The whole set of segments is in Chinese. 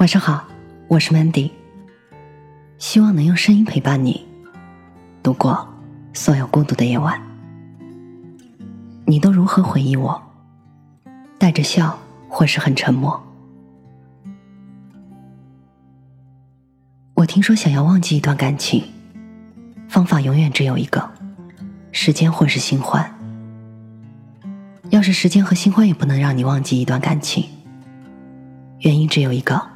晚上好，我是 Mandy，希望能用声音陪伴你度过所有孤独的夜晚。你都如何回忆我？带着笑，或是很沉默？我听说，想要忘记一段感情，方法永远只有一个：时间或是新欢。要是时间和新欢也不能让你忘记一段感情，原因只有一个。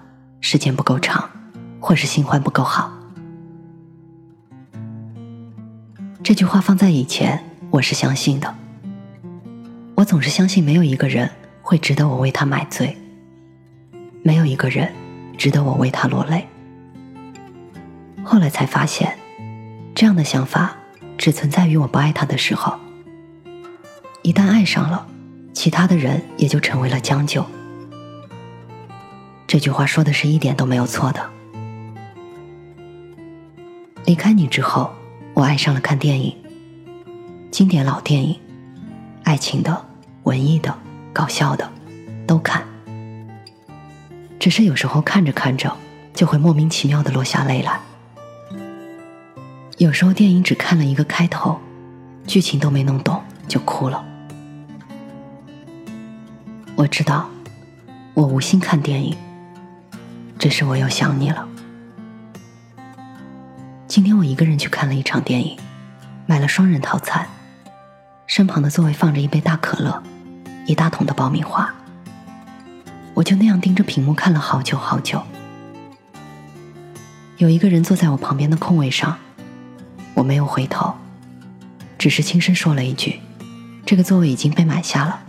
时间不够长，或是新欢不够好。这句话放在以前，我是相信的。我总是相信没有一个人会值得我为他买醉，没有一个人值得我为他落泪。后来才发现，这样的想法只存在于我不爱他的时候。一旦爱上了，其他的人也就成为了将就。这句话说的是一点都没有错的。离开你之后，我爱上了看电影，经典老电影，爱情的、文艺的、搞笑的，都看。只是有时候看着看着，就会莫名其妙的落下泪来。有时候电影只看了一个开头，剧情都没弄懂就哭了。我知道，我无心看电影。只是我又想你了。今天我一个人去看了一场电影，买了双人套餐，身旁的座位放着一杯大可乐，一大桶的爆米花。我就那样盯着屏幕看了好久好久。有一个人坐在我旁边的空位上，我没有回头，只是轻声说了一句：“这个座位已经被买下了，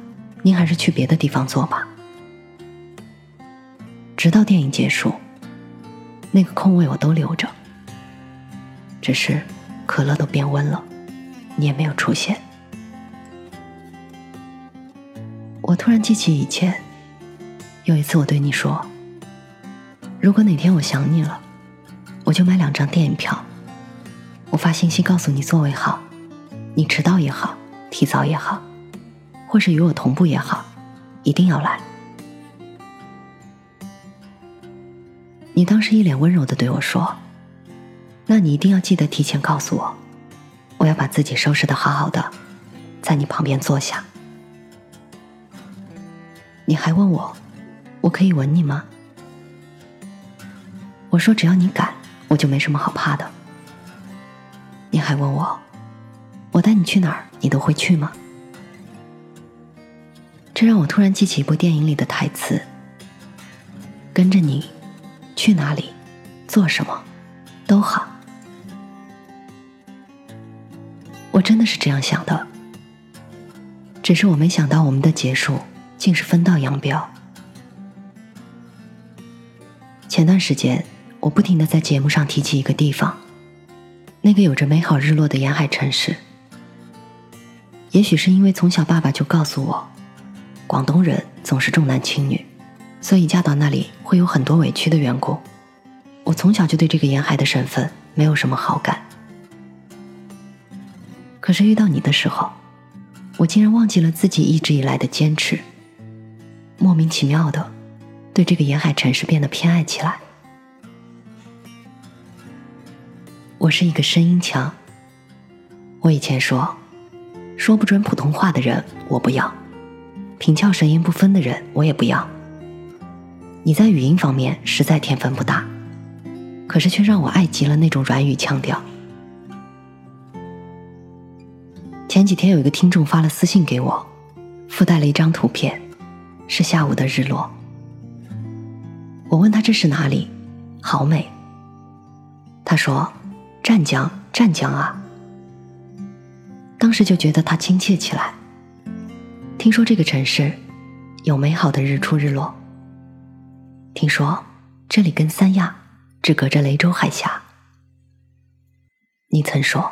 您还是去别的地方坐吧。”直到电影结束，那个空位我都留着。只是可乐都变温了，你也没有出现。我突然记起以前，有一次我对你说：“如果哪天我想你了，我就买两张电影票。我发信息告诉你座位好，你迟到也好，提早也好，或是与我同步也好，一定要来。”你当时一脸温柔的对我说：“那你一定要记得提前告诉我，我要把自己收拾的好好的，在你旁边坐下。”你还问我：“我可以吻你吗？”我说：“只要你敢，我就没什么好怕的。”你还问我：“我带你去哪儿，你都会去吗？”这让我突然记起一部电影里的台词：“跟着你。”去哪里，做什么，都好。我真的是这样想的，只是我没想到我们的结束竟是分道扬镳。前段时间，我不停的在节目上提起一个地方，那个有着美好日落的沿海城市。也许是因为从小爸爸就告诉我，广东人总是重男轻女。所以嫁到那里会有很多委屈的缘故，我从小就对这个沿海的省份没有什么好感。可是遇到你的时候，我竟然忘记了自己一直以来的坚持，莫名其妙的对这个沿海城市变得偏爱起来。我是一个声音强，我以前说，说不准普通话的人我不要，平翘舌音不分的人我也不要。你在语音方面实在天分不大，可是却让我爱极了那种软语腔调。前几天有一个听众发了私信给我，附带了一张图片，是下午的日落。我问他这是哪里，好美。他说：“湛江，湛江啊。”当时就觉得他亲切起来。听说这个城市有美好的日出日落。听说这里跟三亚只隔着雷州海峡。你曾说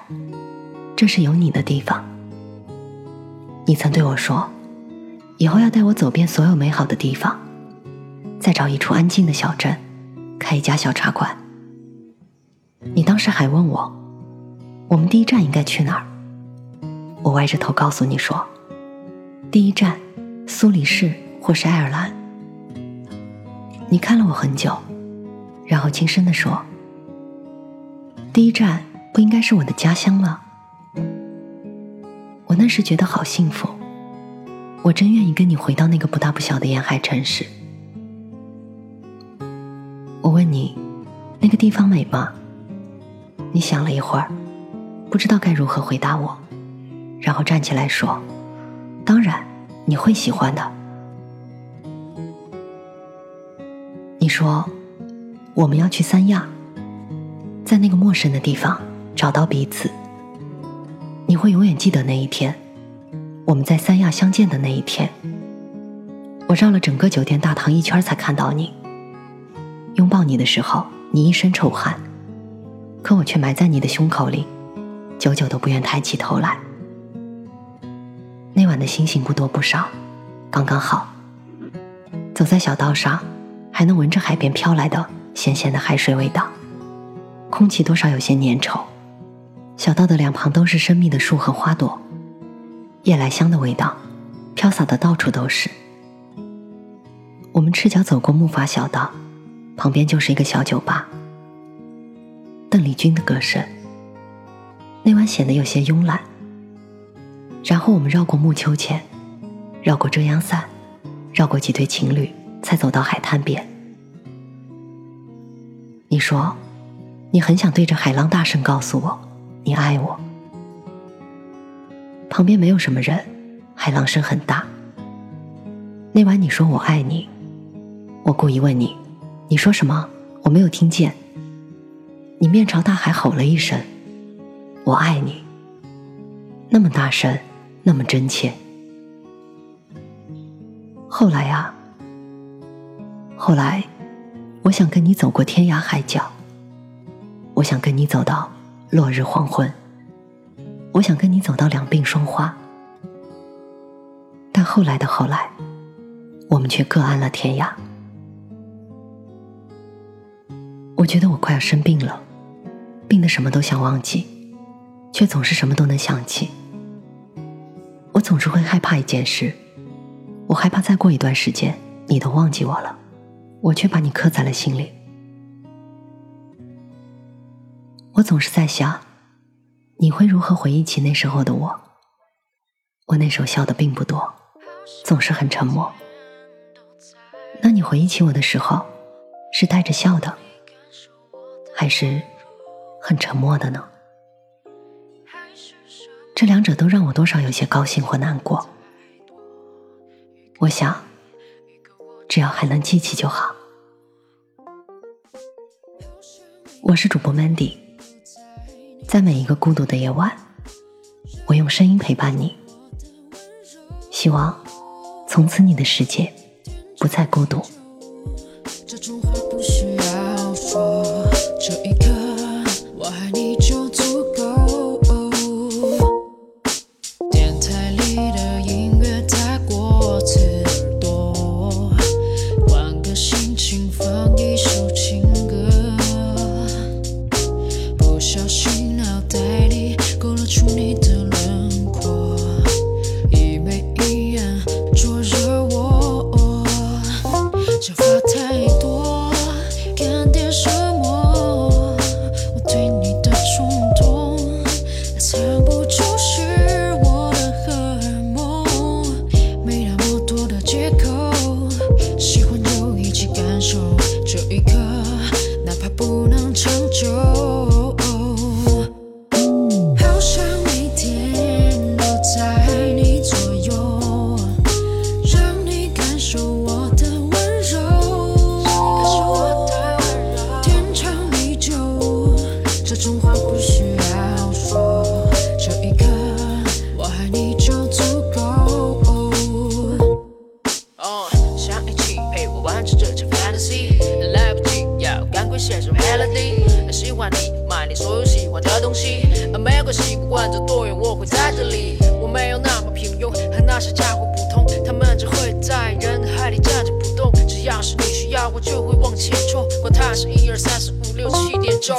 这是有你的地方。你曾对我说，以后要带我走遍所有美好的地方，再找一处安静的小镇，开一家小茶馆。你当时还问我，我们第一站应该去哪儿？我歪着头告诉你说，第一站苏黎世或是爱尔兰。你看了我很久，然后轻声地说：“第一站不应该是我的家乡吗？”我那时觉得好幸福，我真愿意跟你回到那个不大不小的沿海城市。我问你，那个地方美吗？你想了一会儿，不知道该如何回答我，然后站起来说：“当然，你会喜欢的。”你说，我们要去三亚，在那个陌生的地方找到彼此。你会永远记得那一天，我们在三亚相见的那一天。我绕了整个酒店大堂一圈才看到你。拥抱你的时候，你一身臭汗，可我却埋在你的胸口里，久久都不愿抬起头来。那晚的星星不多不少，刚刚好。走在小道上，还能闻着海边飘来的咸咸的海水味道，空气多少有些粘稠。小道的两旁都是生命的树和花朵，夜来香的味道飘洒的到处都是。我们赤脚走过木筏小道，旁边就是一个小酒吧。邓丽君的歌声，那晚显得有些慵懒。然后我们绕过木秋千，绕过遮阳伞，绕过几对情侣，才走到海滩边。你说，你很想对着海浪大声告诉我。你爱我，旁边没有什么人，海浪声很大。那晚你说我爱你，我故意问你，你说什么？我没有听见。你面朝大海吼了一声：“我爱你。”那么大声，那么真切。后来啊，后来，我想跟你走过天涯海角，我想跟你走到。落日黄昏，我想跟你走到两鬓霜花，但后来的后来，我们却各安了天涯。我觉得我快要生病了，病的什么都想忘记，却总是什么都能想起。我总是会害怕一件事，我害怕再过一段时间你都忘记我了，我却把你刻在了心里。我总是在想，你会如何回忆起那时候的我？我那时候笑的并不多，总是很沉默。那你回忆起我的时候，是带着笑的，还是很沉默的呢？这两者都让我多少有些高兴或难过。我想，只要还能记起就好。我是主播 Mandy。在每一个孤独的夜晚，我用声音陪伴你。希望从此你的世界不再孤独。东西。啊没关系不管走多远我会在这里。我没有那么平庸和那些家伙不同。他们只会在人海里站着不动只要是你需要我就会往前冲。管他是一二三四五六七点钟。